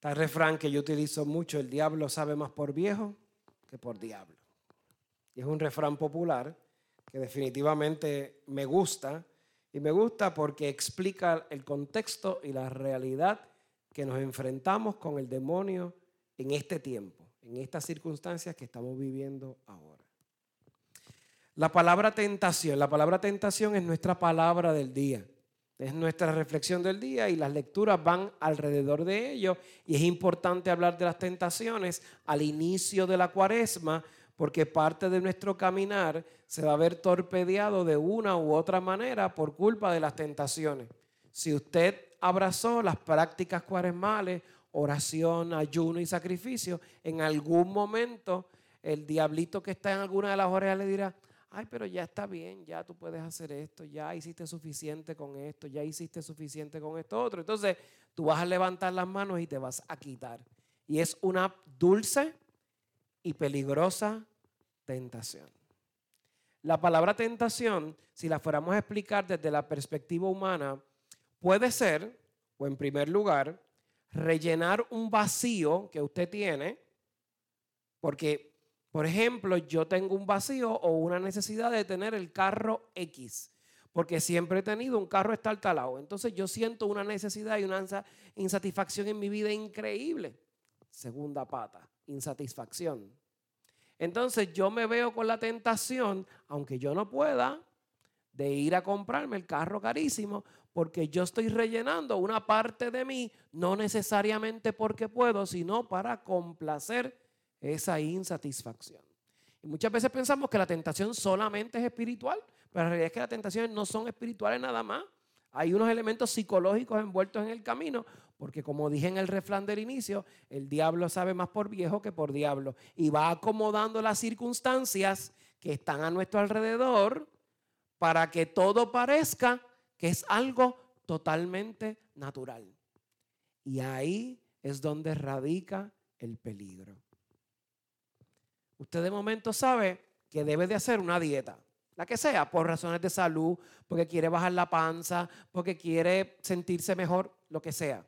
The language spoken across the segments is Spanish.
Está refrán que yo utilizo mucho, el diablo sabe más por viejo que por diablo. Y es un refrán popular que definitivamente me gusta y me gusta porque explica el contexto y la realidad que nos enfrentamos con el demonio en este tiempo, en estas circunstancias que estamos viviendo ahora. La palabra tentación, la palabra tentación es nuestra palabra del día. Es nuestra reflexión del día y las lecturas van alrededor de ello. Y es importante hablar de las tentaciones al inicio de la cuaresma, porque parte de nuestro caminar se va a ver torpedeado de una u otra manera por culpa de las tentaciones. Si usted abrazó las prácticas cuaresmales, oración, ayuno y sacrificio, en algún momento el diablito que está en alguna de las orejas le dirá, ay, pero ya está bien, ya tú puedes hacer esto, ya hiciste suficiente con esto, ya hiciste suficiente con esto otro. Entonces tú vas a levantar las manos y te vas a quitar. Y es una dulce y peligrosa tentación. La palabra tentación, si la fuéramos a explicar desde la perspectiva humana, puede ser, o en primer lugar, rellenar un vacío que usted tiene, porque, por ejemplo, yo tengo un vacío o una necesidad de tener el carro X, porque siempre he tenido un carro estartalado. Entonces yo siento una necesidad y una insatisfacción en mi vida increíble. Segunda pata, insatisfacción. Entonces yo me veo con la tentación, aunque yo no pueda, de ir a comprarme el carro carísimo, porque yo estoy rellenando una parte de mí, no necesariamente porque puedo, sino para complacer esa insatisfacción. Y muchas veces pensamos que la tentación solamente es espiritual, pero la realidad es que las tentaciones no son espirituales nada más. Hay unos elementos psicológicos envueltos en el camino, porque como dije en el refrán del inicio, el diablo sabe más por viejo que por diablo. Y va acomodando las circunstancias que están a nuestro alrededor para que todo parezca que es algo totalmente natural. Y ahí es donde radica el peligro. Usted de momento sabe que debe de hacer una dieta, la que sea, por razones de salud, porque quiere bajar la panza, porque quiere sentirse mejor, lo que sea.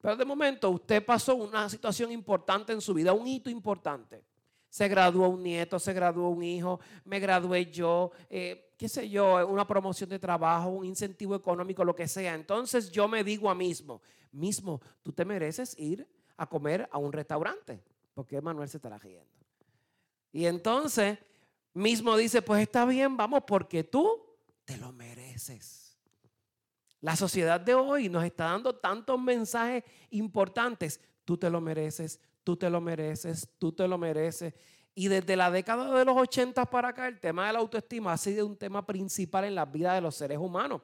Pero de momento usted pasó una situación importante en su vida, un hito importante. Se graduó un nieto, se graduó un hijo, me gradué yo, eh, qué sé yo, una promoción de trabajo, un incentivo económico, lo que sea. Entonces yo me digo a mismo, mismo, tú te mereces ir a comer a un restaurante, porque Manuel se estará riendo. Y entonces mismo dice, pues está bien, vamos, porque tú te lo mereces. La sociedad de hoy nos está dando tantos mensajes importantes. Tú te lo mereces, tú te lo mereces, tú te lo mereces. Y desde la década de los 80 para acá, el tema de la autoestima ha sido un tema principal en la vida de los seres humanos.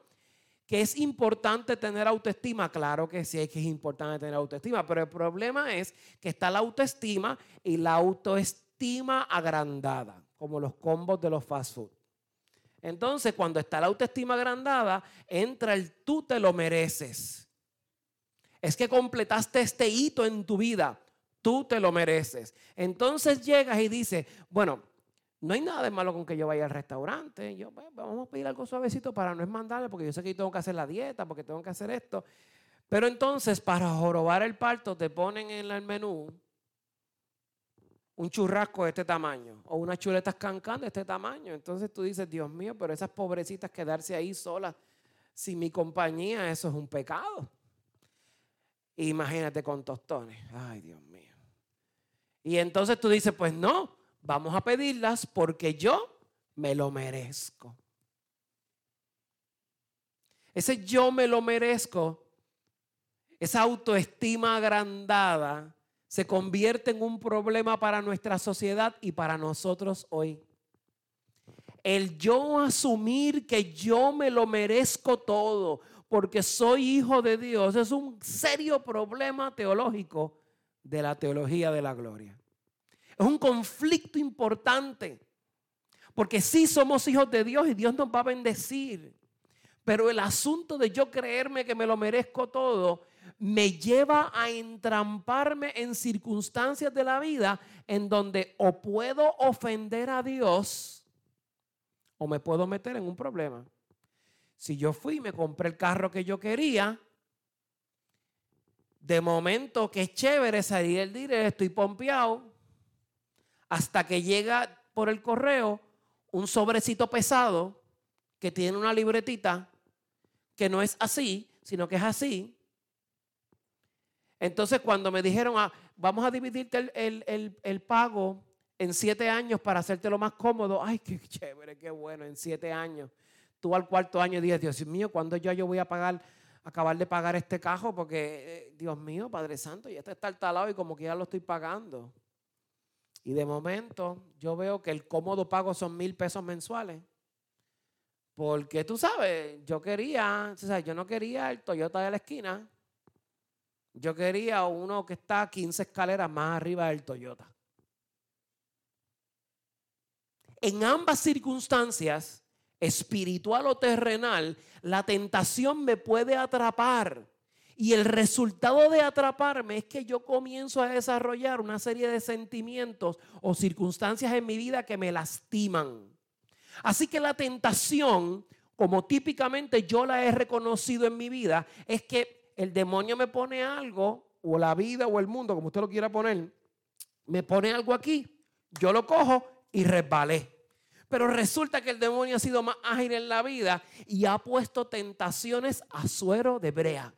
¿Que es importante tener autoestima? Claro que sí, es que es importante tener autoestima, pero el problema es que está la autoestima y la autoestima agrandada, como los combos de los fast food. Entonces, cuando está la autoestima agrandada, entra el tú te lo mereces. Es que completaste este hito en tu vida. Tú te lo mereces. Entonces llegas y dices, bueno, no hay nada de malo con que yo vaya al restaurante. Yo, pues, vamos a pedir algo suavecito para no es mandarle, porque yo sé que yo tengo que hacer la dieta, porque tengo que hacer esto. Pero entonces, para jorobar el parto, te ponen en el menú un churrasco de este tamaño o unas chuletas cancán de este tamaño. Entonces tú dices, Dios mío, pero esas pobrecitas quedarse ahí solas sin mi compañía, eso es un pecado. Imagínate con tostones. Ay, Dios mío. Y entonces tú dices, pues no, vamos a pedirlas porque yo me lo merezco. Ese yo me lo merezco, esa autoestima agrandada, se convierte en un problema para nuestra sociedad y para nosotros hoy. El yo asumir que yo me lo merezco todo porque soy hijo de Dios es un serio problema teológico de la teología de la gloria. Es un conflicto importante porque sí somos hijos de Dios y Dios nos va a bendecir. Pero el asunto de yo creerme que me lo merezco todo me lleva a entramparme en circunstancias de la vida en donde o puedo ofender a Dios o me puedo meter en un problema. Si yo fui y me compré el carro que yo quería, De momento, que es chévere salir el dinero, estoy pompeado, hasta que llega por el correo un sobrecito pesado que tiene una libretita que no es así, sino que es así. Entonces, cuando me dijeron, ah, vamos a dividirte el, pago en siete años para hacerte lo más cómodo, ay, qué chévere, qué bueno, en siete años. Tú al cuarto año dices, Dios mío, ¿cuándo yo, yo voy a pagar, acabar de pagar este cajo? Porque, eh, Dios mío, Padre Santo, ya este está al talado y como que ya lo estoy pagando. Y de momento yo veo que el cómodo pago son mil pesos mensuales. Porque tú sabes, yo quería, o sea, yo no quería el Toyota de la esquina. Yo quería uno que está 15 escaleras más arriba del Toyota. En ambas circunstancias, espiritual o terrenal, la tentación me puede atrapar. Y el resultado de atraparme es que yo comienzo a desarrollar una serie de sentimientos o circunstancias en mi vida que me lastiman. Así que la tentación, como típicamente yo la he reconocido en mi vida, es que el demonio me pone algo, o la vida o el mundo, como usted lo quiera poner, me pone algo aquí, yo lo cojo y resbalé. Pero resulta que el demonio ha sido más ágil en la vida y ha puesto tentaciones a suero de brea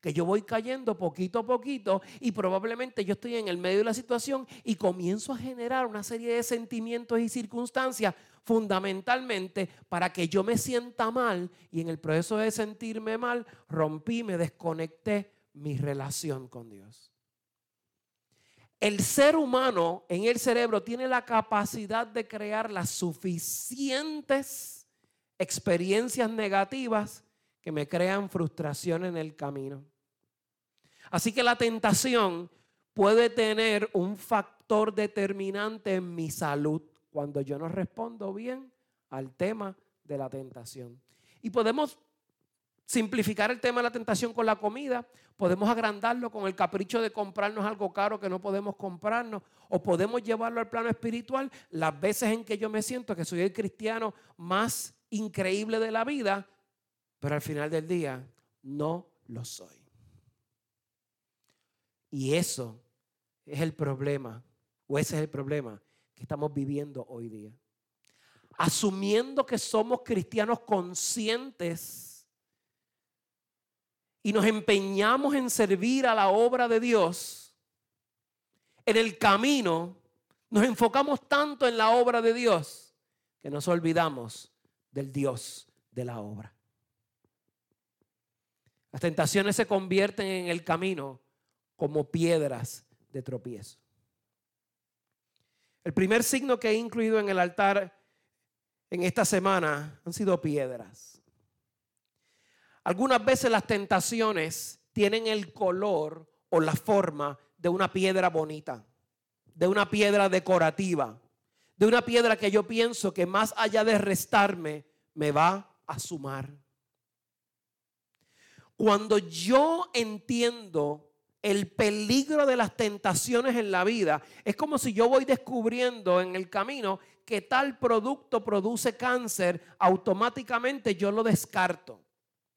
que yo voy cayendo poquito a poquito y probablemente yo estoy en el medio de la situación y comienzo a generar una serie de sentimientos y circunstancias fundamentalmente para que yo me sienta mal y en el proceso de sentirme mal rompí, me desconecté mi relación con Dios. El ser humano en el cerebro tiene la capacidad de crear las suficientes experiencias negativas que me crean frustración en el camino. Así que la tentación puede tener un factor determinante en mi salud cuando yo no respondo bien al tema de la tentación. Y podemos simplificar el tema de la tentación con la comida, podemos agrandarlo con el capricho de comprarnos algo caro que no podemos comprarnos, o podemos llevarlo al plano espiritual las veces en que yo me siento que soy el cristiano más increíble de la vida, pero al final del día no lo soy. Y eso es el problema, o ese es el problema que estamos viviendo hoy día. Asumiendo que somos cristianos conscientes y nos empeñamos en servir a la obra de Dios, en el camino nos enfocamos tanto en la obra de Dios que nos olvidamos del Dios de la obra. Las tentaciones se convierten en el camino como piedras de tropiezo. El primer signo que he incluido en el altar en esta semana han sido piedras. Algunas veces las tentaciones tienen el color o la forma de una piedra bonita, de una piedra decorativa, de una piedra que yo pienso que más allá de restarme, me va a sumar. Cuando yo entiendo el peligro de las tentaciones en la vida. Es como si yo voy descubriendo en el camino que tal producto produce cáncer, automáticamente yo lo descarto.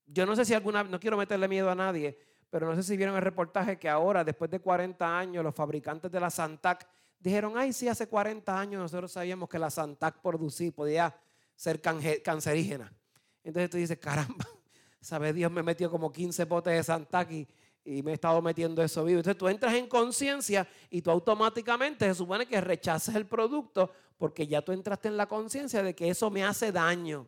Yo no sé si alguna, no quiero meterle miedo a nadie, pero no sé si vieron el reportaje que ahora, después de 40 años, los fabricantes de la Santac dijeron, ay, sí, hace 40 años nosotros sabíamos que la Santac producir podía ser cancerígena. Entonces tú dices, caramba, sabe Dios, me metió como 15 botes de Santac y, y me he estado metiendo eso vivo. Entonces tú entras en conciencia y tú automáticamente se supone que rechaces el producto porque ya tú entraste en la conciencia de que eso me hace daño.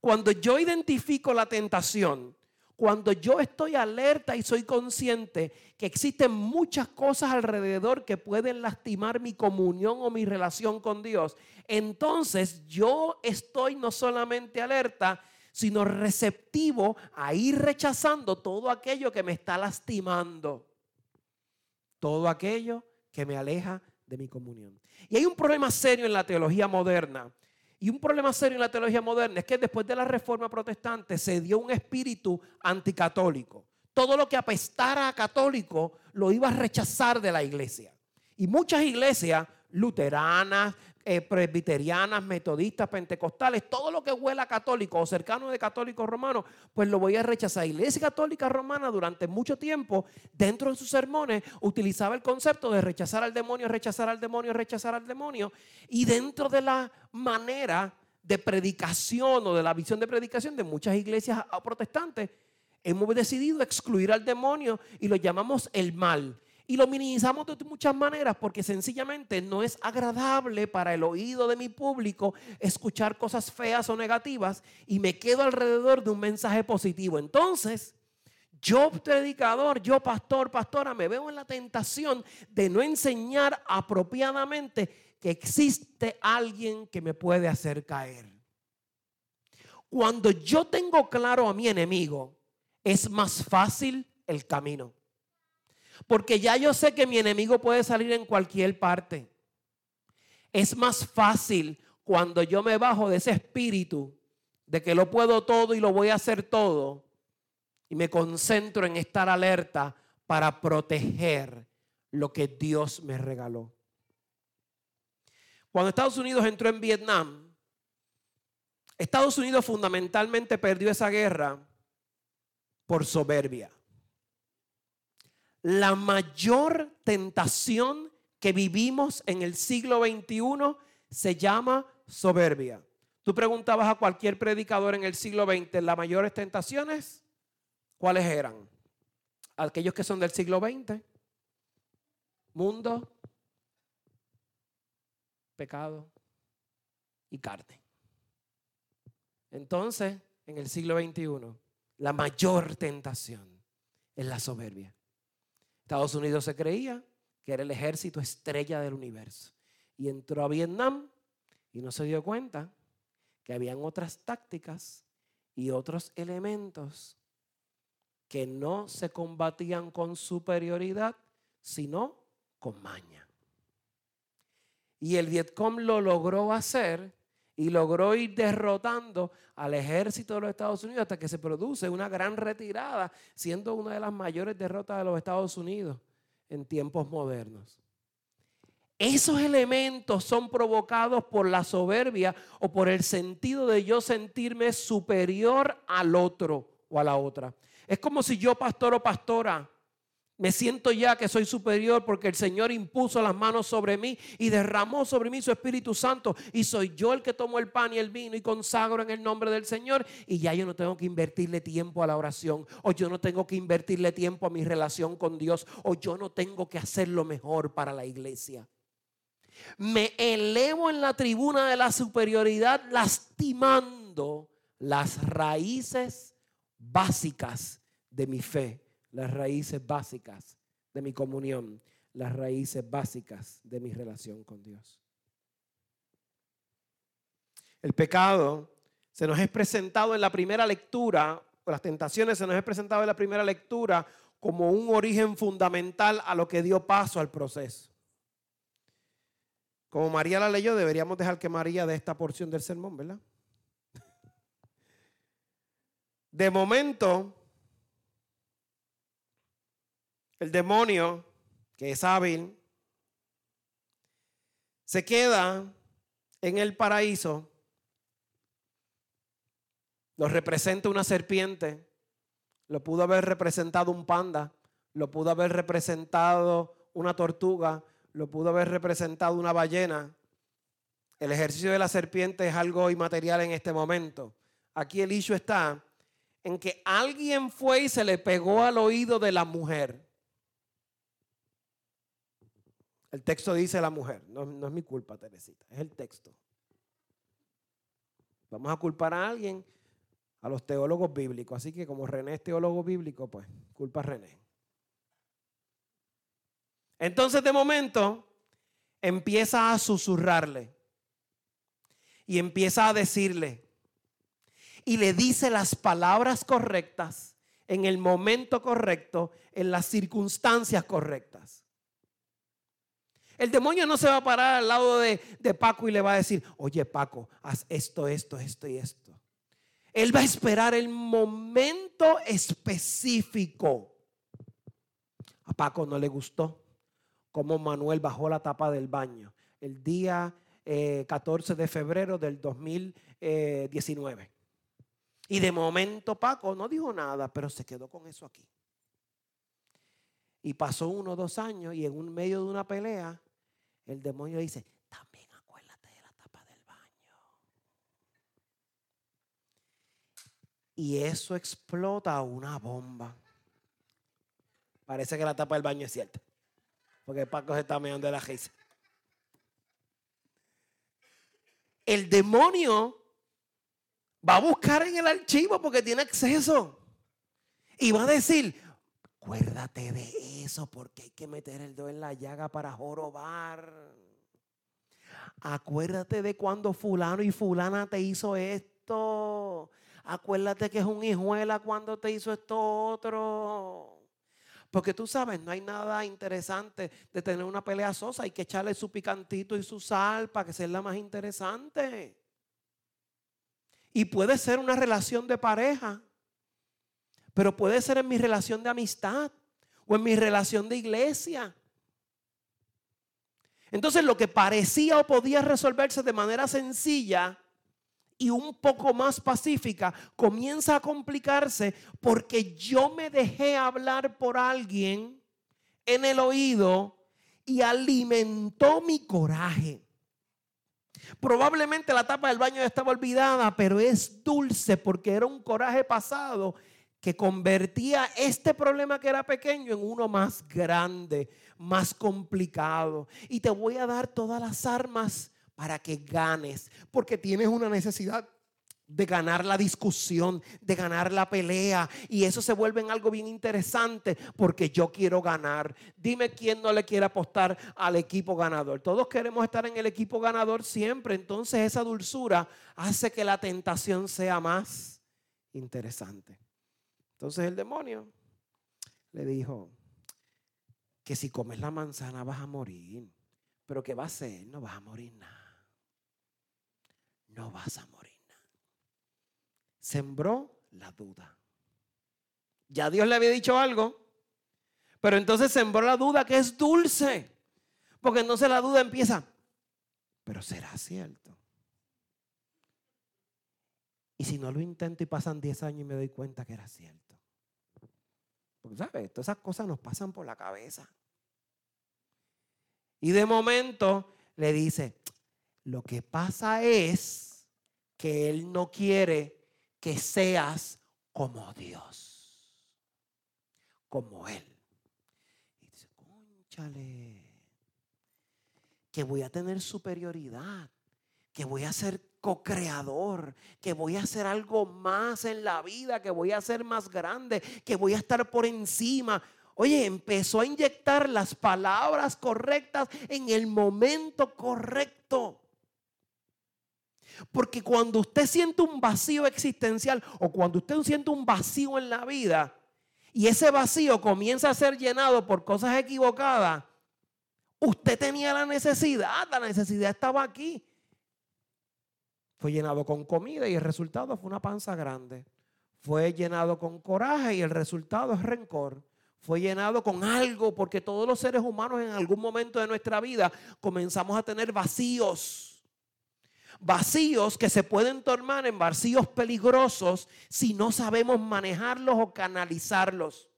Cuando yo identifico la tentación, cuando yo estoy alerta y soy consciente que existen muchas cosas alrededor que pueden lastimar mi comunión o mi relación con Dios, entonces yo estoy no solamente alerta, sino receptivo a ir rechazando todo aquello que me está lastimando, todo aquello que me aleja de mi comunión. Y hay un problema serio en la teología moderna. Y un problema serio en la teología moderna es que después de la reforma protestante se dio un espíritu anticatólico. Todo lo que apestara a católico lo iba a rechazar de la iglesia. Y muchas iglesias luteranas, eh, presbiterianas, metodistas, pentecostales, todo lo que huela católico o cercano de católicos romanos, pues lo voy a rechazar. La Iglesia Católica Romana durante mucho tiempo, dentro de sus sermones, utilizaba el concepto de rechazar al demonio, rechazar al demonio, rechazar al demonio. Y dentro de la manera de predicación o de la visión de predicación de muchas iglesias protestantes, hemos decidido excluir al demonio y lo llamamos el mal. Y lo minimizamos de muchas maneras porque sencillamente no es agradable para el oído de mi público escuchar cosas feas o negativas y me quedo alrededor de un mensaje positivo. Entonces, yo predicador, yo pastor, pastora, me veo en la tentación de no enseñar apropiadamente que existe alguien que me puede hacer caer. Cuando yo tengo claro a mi enemigo, es más fácil el camino. Porque ya yo sé que mi enemigo puede salir en cualquier parte. Es más fácil cuando yo me bajo de ese espíritu de que lo puedo todo y lo voy a hacer todo y me concentro en estar alerta para proteger lo que Dios me regaló. Cuando Estados Unidos entró en Vietnam, Estados Unidos fundamentalmente perdió esa guerra por soberbia la mayor tentación que vivimos en el siglo XXI se llama soberbia. Tú preguntabas a cualquier predicador en el siglo XX, las mayores tentaciones, ¿cuáles eran? Aquellos que son del siglo XX, mundo, pecado y carne. Entonces, en el siglo XXI, la mayor tentación es la soberbia. Estados Unidos se creía que era el ejército estrella del universo. Y entró a Vietnam y no se dio cuenta que habían otras tácticas y otros elementos que no se combatían con superioridad, sino con maña. Y el Vietcong lo logró hacer y logró ir derrotando al ejército de los Estados Unidos hasta que se produce una gran retirada, siendo una de las mayores derrotas de los Estados Unidos en tiempos modernos. Esos elementos son provocados por la soberbia o por el sentido de yo sentirme superior al otro o a la otra. Es como si yo, pastor o pastora, me siento ya que soy superior porque el Señor impuso las manos sobre mí y derramó sobre mí su Espíritu Santo. Y soy yo el que tomo el pan y el vino y consagro en el nombre del Señor. Y ya yo no tengo que invertirle tiempo a la oración. O yo no tengo que invertirle tiempo a mi relación con Dios. O yo no tengo que hacer lo mejor para la iglesia. Me elevo en la tribuna de la superioridad lastimando las raíces básicas de mi fe las raíces básicas de mi comunión, las raíces básicas de mi relación con Dios. El pecado se nos es presentado en la primera lectura, las tentaciones se nos es presentado en la primera lectura como un origen fundamental a lo que dio paso al proceso. Como María la leyó, deberíamos dejar que María dé esta porción del sermón, ¿verdad? De momento, el demonio, que es hábil, se queda en el paraíso, lo representa una serpiente, lo pudo haber representado un panda, lo pudo haber representado una tortuga, lo pudo haber representado una ballena. El ejercicio de la serpiente es algo inmaterial en este momento. Aquí el issue está en que alguien fue y se le pegó al oído de la mujer. El texto dice la mujer, no, es mi culpa, Teresita, es el texto. Vamos a culpar a alguien, a los teólogos bíblicos. Así que como René es teólogo bíblico, pues culpa a René. Entonces de momento empieza a susurrarle y empieza a decirle y le dice las palabras correctas en el momento correcto, en las circunstancias correctas. El demonio no se va a parar al lado de, Paco y le va a decir, oye Paco, haz esto, esto, esto y esto. Él va a esperar el momento específico. A Paco no le gustó cómo Manuel bajó la tapa del baño el día 14 eh, de febrero del 2019. Y de momento Paco no dijo nada, pero se quedó con eso aquí. Y pasó uno o dos años y en un medio de una pelea, el demonio dice, también acuérdate de la tapa del baño. Y eso explota una bomba. Parece que la tapa del baño es cierta. Porque Paco se está meando de la risa. El demonio va a buscar en el archivo porque tiene acceso. Y va a decir, acuérdate de eso porque hay que meter el dedo en la llaga para jorobar. Acuérdate de cuando fulano y fulana te hizo esto. Acuérdate que es un hijuela cuando te hizo esto otro. Porque tú sabes, no hay nada interesante de tener una pelea sosa. Hay que echarle su picantito y su sal para que sea la más interesante. Y puede ser una relación de pareja. Pero puede ser en mi relación de amistad o en mi relación de iglesia. Entonces lo que parecía o podía resolverse de manera sencilla y un poco más pacífica comienza a complicarse porque yo me dejé hablar por alguien en el oído y alimentó mi coraje. Probablemente la tapa del baño estaba olvidada, pero es dulce porque era un coraje pasado que convertía este problema que era pequeño en uno más grande, más complicado. Y te voy a dar todas las armas para que ganes, porque tienes una necesidad de ganar la discusión, de ganar la pelea. Y eso se vuelve en algo bien interesante porque yo quiero ganar. Dime quién no le quiere apostar al equipo ganador. Todos queremos estar en el equipo ganador siempre. Entonces esa dulzura hace que la tentación sea más interesante. Entonces el demonio le dijo que si comes la manzana vas a morir. Pero ¿qué va a hacer? No vas a morir nada no vas a morir. Sembró la duda. Ya Dios le había dicho algo, pero entonces sembró la duda que es dulce, porque entonces la duda empieza, pero será cierto. Y si no lo intento y pasan 10 años y me doy cuenta que era cierto. Porque, ¿sabes? Todas esas cosas nos pasan por la cabeza. Y de momento le dice, lo que pasa es que Él no quiere que seas como Dios, como Él. Y dice, conchale, que voy a tener superioridad, que voy a ser co-creador, que voy a hacer algo más en la vida, que voy a ser más grande, que voy a estar por encima. Oye, empezó a inyectar las palabras correctas en el momento correcto. Porque cuando usted siente un vacío existencial o cuando usted siente un vacío en la vida y ese vacío comienza a ser llenado por cosas equivocadas, usted tenía la necesidad, la necesidad estaba aquí. Fue llenado con comida y el resultado fue una panza grande. Fue llenado con coraje y el resultado es rencor. Fue llenado con algo porque todos los seres humanos en algún momento de nuestra vida comenzamos a tener vacíos vacíos que se pueden tornar en vacíos peligrosos si no sabemos manejarlos o canalizarlos.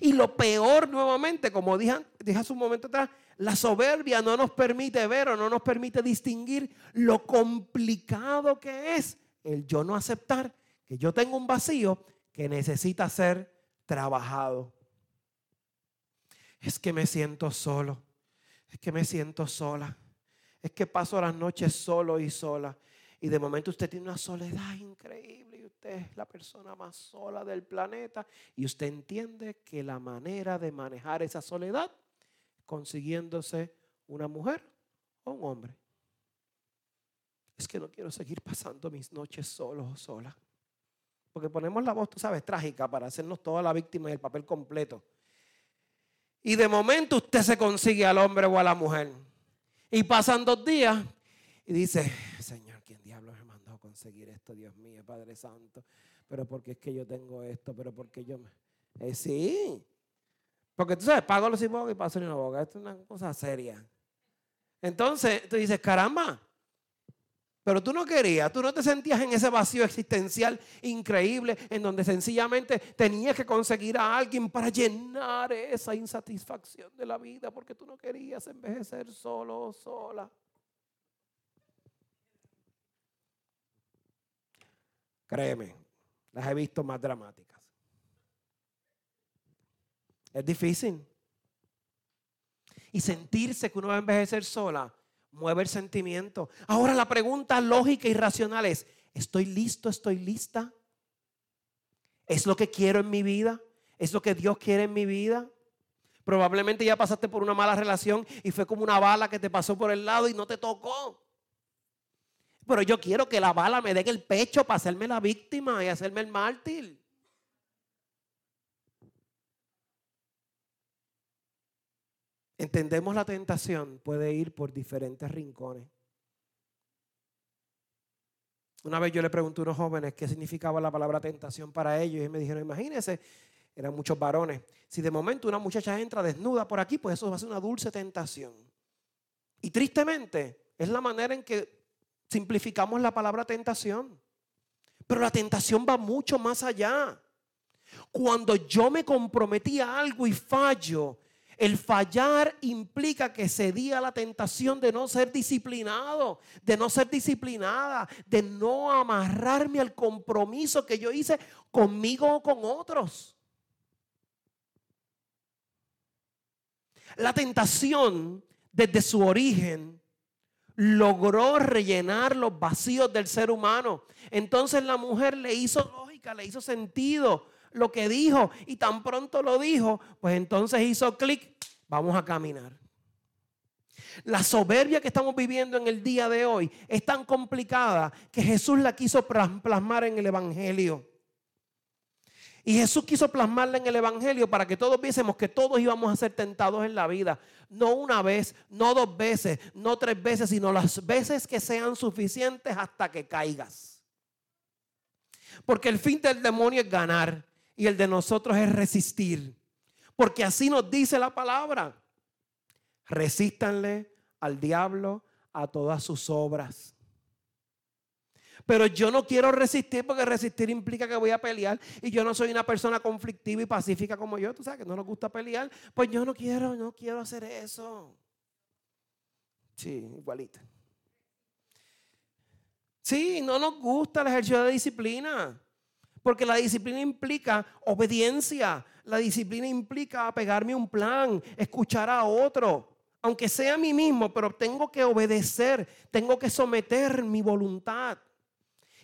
Y lo peor nuevamente, como dije, dije hace un momento atrás, la soberbia no nos permite ver o no nos permite distinguir lo complicado que es el yo no aceptar que yo tengo un vacío que necesita ser trabajado. Es que me siento solo, es que me siento sola es que paso las noches solo y sola. Y de momento usted tiene una soledad increíble y usted es la persona más sola del planeta. Y usted entiende que la manera de manejar esa soledad es consiguiéndose una mujer o un hombre. Es que no quiero seguir pasando mis noches solo o sola. Porque ponemos la voz, tú sabes, trágica para hacernos toda la víctima y el papel completo. Y de momento usted se consigue al hombre o a la mujer. Y pasan dos días y dice, ¿quién diablo me mandó a conseguir esto? Dios mío, Padre Santo. Pero porque es que yo tengo esto, pero porque yo me... Eh, sí. Porque tú sabes, pago los impuestos y paso una boca. Esto es una cosa seria. Entonces tú dices, caramba, pero tú no querías, tú no te sentías en ese vacío existencial increíble en donde sencillamente tenías que conseguir a alguien para llenar esa insatisfacción de la vida porque tú no querías envejecer solo o sola. Créeme, las he visto más dramáticas. Es difícil. Y sentirse que uno va a envejecer sola mueve el sentimiento. Ahora la pregunta lógica y racional es, ¿estoy listo? ¿Estoy lista? ¿Es lo que quiero en mi vida? ¿Es lo que Dios quiere en mi vida? Probablemente ya pasaste por una mala relación y fue como una bala que te pasó por el lado y no te tocó. Pero yo quiero que la bala me dé en el pecho para hacerme la víctima y hacerme el mártir. entendemos la tentación, puede ir por diferentes rincones. Una vez yo le pregunté a unos jóvenes qué significaba la palabra tentación para ellos y me dijeron, imagínense, eran muchos varones, si de momento una muchacha entra desnuda por aquí, pues eso va a ser una dulce tentación. Y tristemente es la manera en que simplificamos la palabra tentación. Pero la tentación va mucho más allá. Cuando yo me comprometí a algo y fallo, el fallar implica que cedí a la tentación de no ser disciplinado, de no ser disciplinada, de no amarrarme al compromiso que yo hice conmigo o con otros. La tentación desde su origen logró rellenar los vacíos del ser humano. Entonces la mujer le hizo lógica, le hizo sentido lo que dijo y tan pronto lo dijo, pues entonces hizo clic, vamos a caminar. La soberbia que estamos viviendo en el día de hoy es tan complicada que Jesús la quiso plasmar en el Evangelio. Y Jesús quiso plasmarla en el Evangelio para que todos viésemos que todos íbamos a ser tentados en la vida. No una vez, no dos veces, no tres veces, sino las veces que sean suficientes hasta que caigas. Porque el fin del demonio es ganar y el de nosotros es resistir. Porque así nos dice la palabra. Resístanle al diablo a todas sus obras. Pero yo no quiero resistir porque resistir implica que voy a pelear y yo no soy una persona conflictiva y pacífica como yo, tú sabes que no nos gusta pelear, pues yo no quiero, no quiero hacer eso. Sí, igualita. Sí, no nos gusta el ejercicio de disciplina. Porque la disciplina implica obediencia. La disciplina implica pegarme un plan, escuchar a otro. Aunque sea a mí mismo, pero tengo que obedecer, tengo que someter mi voluntad.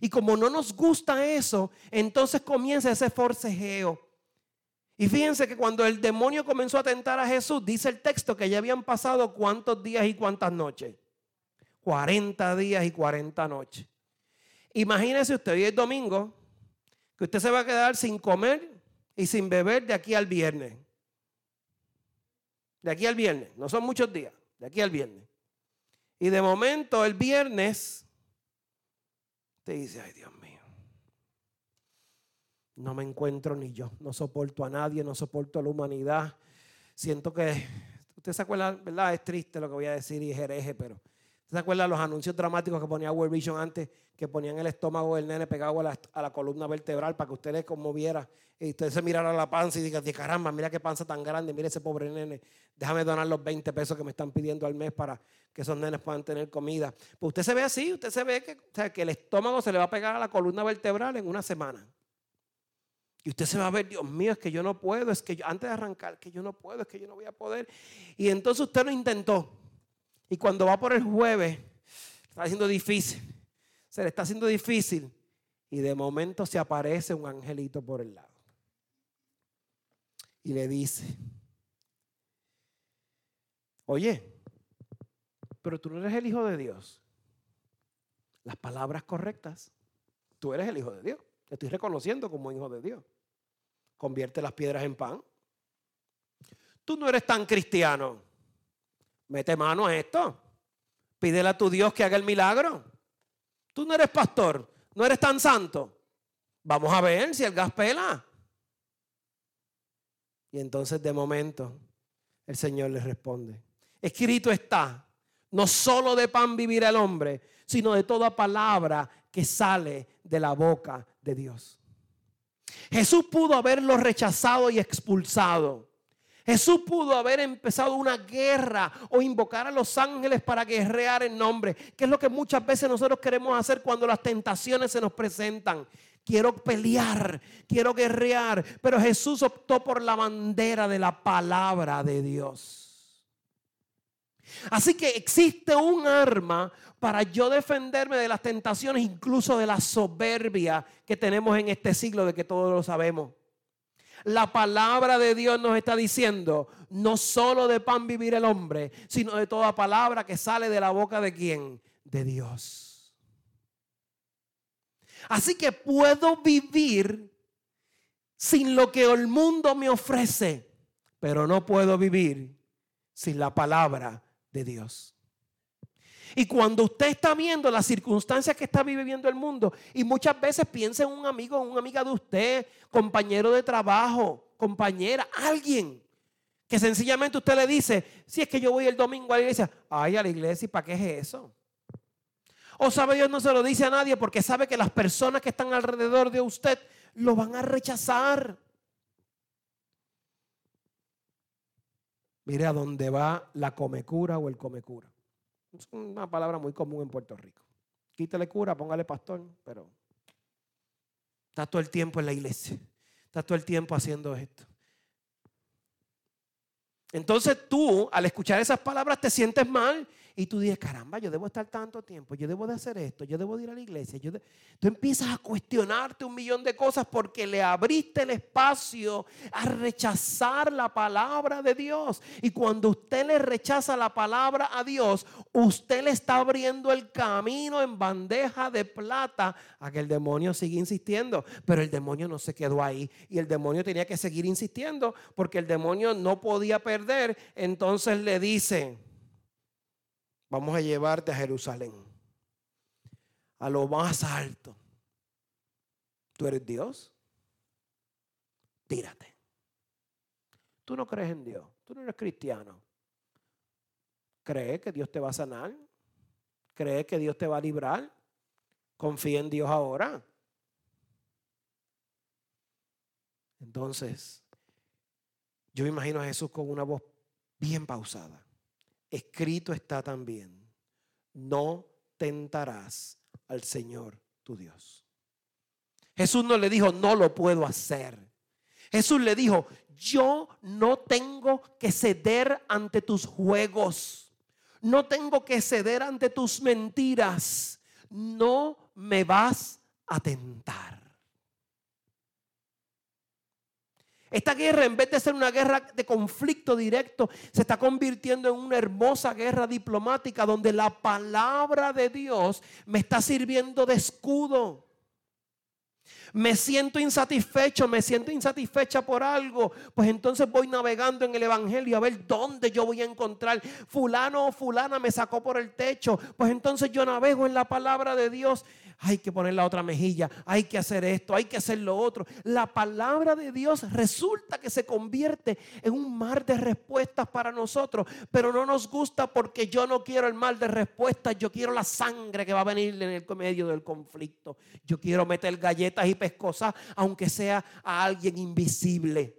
Y como no nos gusta eso, entonces comienza ese forcejeo. Y fíjense que cuando el demonio comenzó a tentar a Jesús, dice el texto que ya habían pasado cuántos días y cuántas noches. 40 días y 40 noches. Imagínese usted, hoy es domingo, que usted se va a quedar sin comer y sin beber de aquí al viernes. De aquí al viernes, no son muchos días, de aquí al viernes. Y de momento el viernes te dice, ay Dios mío, no me encuentro ni yo, no soporto a nadie, no soporto a la humanidad. Siento que, usted se acuerda, ¿verdad? Es triste lo que voy a decir y es hereje, pero ¿Se acuerdan los anuncios dramáticos que ponía World Vision antes? Que ponían el estómago del nene pegado a la, columna vertebral para que usted le conmoviera y usted se mirara la panza y diga, caramba, mira qué panza tan grande, mira ese pobre nene. Déjame donar los 20 pesos que me están pidiendo al mes para que esos nenes puedan tener comida. Pues usted se ve así, usted se ve que, que el estómago se le va a pegar a la columna vertebral en una semana. Y usted se va a ver, Dios mío, es que yo no puedo, es que yo, antes de arrancar, que yo no puedo, es que yo no voy a poder. Y entonces usted lo intentó. Y cuando va por el jueves, está haciendo difícil. Se le está haciendo difícil. Y de momento se aparece un angelito por el lado. Y le dice, oye, pero tú no eres el hijo de Dios. Las palabras correctas. Tú eres el hijo de Dios. Te estoy reconociendo como hijo de Dios. Convierte las piedras en pan. Tú no eres tan cristiano. Mete mano a esto. Pídele a tu Dios que haga el milagro. Tú no eres pastor, no eres tan santo. Vamos a ver si el gas pela. Y entonces de momento el Señor le responde. Escrito está, No solo de pan vivirá el hombre, sino de toda palabra que sale de la boca de Dios. Jesús pudo haberlo rechazado y expulsado. Jesús pudo haber empezado una guerra o invocar a los ángeles para guerrear en nombre, que es lo que muchas veces nosotros queremos hacer cuando las tentaciones se nos presentan. Quiero pelear, quiero guerrear, pero Jesús optó por la bandera de la palabra de Dios. Así que existe un arma para yo defenderme de las tentaciones, incluso de la soberbia que tenemos en este siglo, de que todos lo sabemos. La palabra de Dios nos está diciendo, no solo de pan vivir el hombre, sino de toda palabra que sale de la boca de quién? De Dios. Así que puedo vivir sin lo que el mundo me ofrece, pero no puedo vivir sin la palabra de Dios. Y cuando usted está viendo las circunstancias que está viviendo el mundo, y muchas veces piensa en un amigo, una amiga de usted, compañero de trabajo, compañera, alguien, que sencillamente usted le dice, si es que yo voy el domingo a la iglesia, ay, a la iglesia, ¿y para qué es eso? O sabe Dios no se lo dice a nadie porque sabe que las personas que están alrededor de usted lo van a rechazar. Mire a dónde va la comecura o el comecura. Es una palabra muy común en Puerto Rico. Quítale cura, póngale pastor, pero está todo el tiempo en la iglesia. Está todo el tiempo haciendo esto. Entonces tú, al escuchar esas palabras, te sientes mal y tú dices, caramba, yo debo estar tanto tiempo, yo debo de hacer esto, yo debo de ir a la iglesia. Yo Tú empiezas a cuestionarte un millón de cosas porque le abriste el espacio a rechazar la palabra de Dios. Y cuando usted le rechaza la palabra a Dios, usted le está abriendo el camino en bandeja de plata a que el demonio siga insistiendo. Pero el demonio no se quedó ahí y el demonio tenía que seguir insistiendo porque el demonio no podía perder. Entonces le dice, Vamos a llevarte a Jerusalén, a lo más alto. ¿Tú eres Dios? Tírate. Tú no crees en Dios, tú no eres cristiano. ¿Crees que Dios te va a sanar? ¿Crees que Dios te va a librar? Confía en Dios ahora. Entonces, yo imagino a Jesús con una voz bien pausada escrito está también, no tentarás al Señor tu Dios. Jesús no le dijo, no lo puedo hacer. Jesús le dijo, yo no tengo que ceder ante tus juegos. No tengo que ceder ante tus mentiras. No me vas a tentar. Esta guerra, en vez de ser una guerra de conflicto directo, se está convirtiendo en una hermosa guerra diplomática donde la palabra de Dios me está sirviendo de escudo. Me siento insatisfecho, me siento insatisfecha por algo. Pues entonces voy navegando en el Evangelio a ver dónde yo voy a encontrar. Fulano o fulana me sacó por el techo. Pues entonces yo navego en la palabra de Dios hay que poner la otra mejilla, hay que hacer esto, hay que hacer lo otro. La palabra de Dios resulta que se convierte en un mar de respuestas para nosotros, pero no nos gusta porque yo no quiero el mar de respuestas, yo quiero la sangre que va a venir en el medio del conflicto. Yo quiero meter galletas y pescosas, aunque sea a alguien invisible.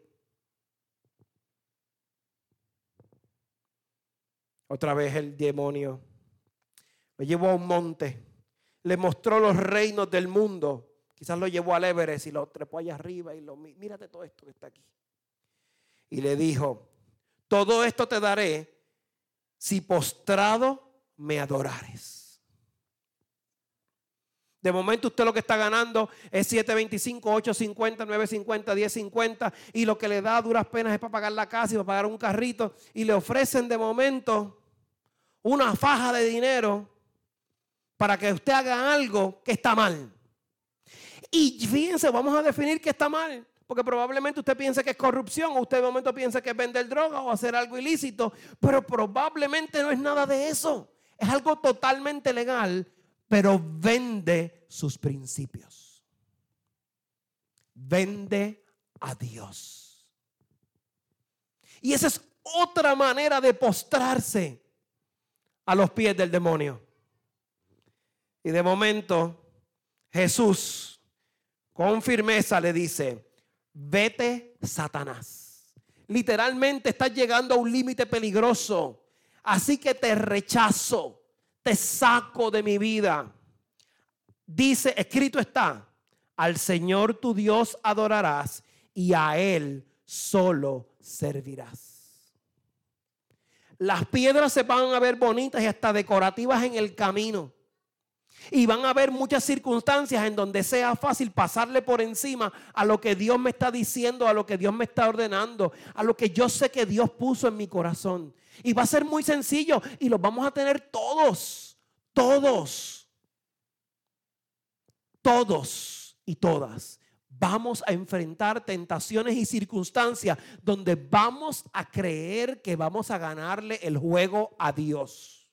Otra vez el demonio lo llevó a un monte le mostró los reinos del mundo. Quizás lo llevó al Everest y lo trepó allá arriba y lo mírate todo esto que está aquí. Y le dijo, todo esto te daré si postrado me adorares. De momento usted lo que está ganando es 7.25, 8.50, 9.50, 10.50 y lo que le da duras penas es para pagar la casa y para pagar un carrito y le ofrecen de momento una faja de dinero para que usted haga algo que está mal. Y fíjense, vamos a definir que está mal. Porque probablemente usted piense que es corrupción, o usted de momento piensa que es vender droga o hacer algo ilícito, pero probablemente no es nada de eso. Es algo totalmente legal, pero vende sus principios. Vende a Dios. Y esa es otra manera de postrarse a los pies del demonio. Y de momento Jesús con firmeza le dice, vete Satanás. Literalmente estás llegando a un límite peligroso. Así que te rechazo, te saco de mi vida. Dice, escrito está, al Señor tu Dios adorarás y a Él solo servirás. Las piedras se van a ver bonitas y hasta decorativas en el camino. Y van a haber muchas circunstancias en donde sea fácil pasarle por encima a lo que Dios me está diciendo, a lo que Dios me está ordenando, a lo que yo sé que Dios puso en mi corazón. Y va a ser muy sencillo y lo vamos a tener todos, todos, todos y todas. Vamos a enfrentar tentaciones y circunstancias donde vamos a creer que vamos a ganarle el juego a Dios.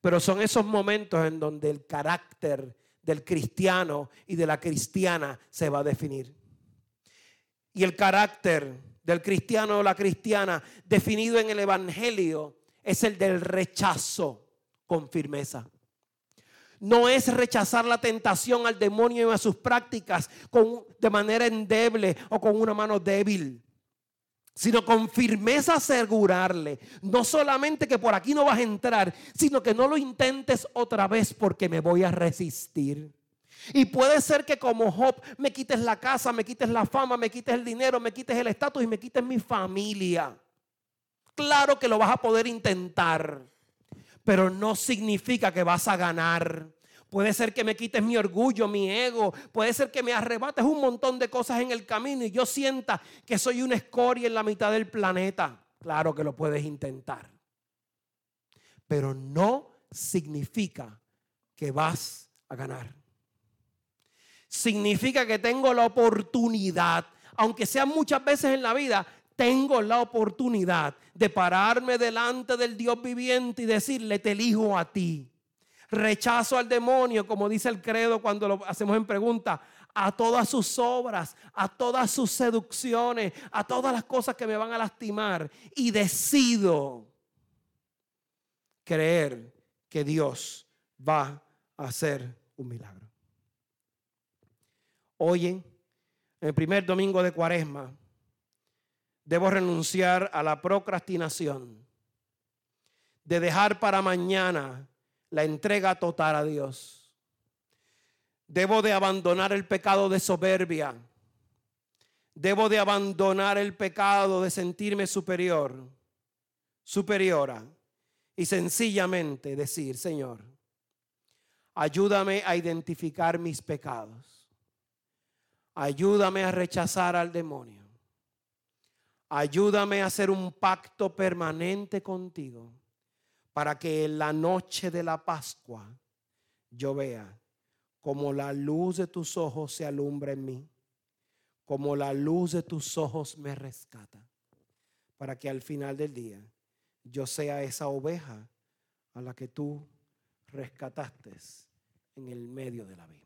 Pero son esos momentos en donde el carácter del cristiano y de la cristiana se va a definir. Y el carácter del cristiano o la cristiana definido en el Evangelio es el del rechazo con firmeza. No es rechazar la tentación al demonio y a sus prácticas con, de manera endeble o con una mano débil sino con firmeza asegurarle, no solamente que por aquí no vas a entrar, sino que no lo intentes otra vez porque me voy a resistir. Y puede ser que como Job me quites la casa, me quites la fama, me quites el dinero, me quites el estatus y me quites mi familia. Claro que lo vas a poder intentar, pero no significa que vas a ganar. Puede ser que me quites mi orgullo, mi ego. Puede ser que me arrebates un montón de cosas en el camino y yo sienta que soy una escoria en la mitad del planeta. Claro que lo puedes intentar. Pero no significa que vas a ganar. Significa que tengo la oportunidad, aunque sea muchas veces en la vida, tengo la oportunidad de pararme delante del Dios viviente y decirle, te elijo a ti. Rechazo al demonio, como dice el credo cuando lo hacemos en pregunta, a todas sus obras, a todas sus seducciones, a todas las cosas que me van a lastimar. Y decido creer que Dios va a hacer un milagro. Hoy, en el primer domingo de cuaresma, debo renunciar a la procrastinación, de dejar para mañana la entrega total a Dios. Debo de abandonar el pecado de soberbia. Debo de abandonar el pecado de sentirme superior, superiora. Y sencillamente decir, Señor, ayúdame a identificar mis pecados. Ayúdame a rechazar al demonio. Ayúdame a hacer un pacto permanente contigo para que en la noche de la Pascua yo vea como la luz de tus ojos se alumbra en mí, como la luz de tus ojos me rescata, para que al final del día yo sea esa oveja a la que tú rescataste en el medio del abismo. Amén.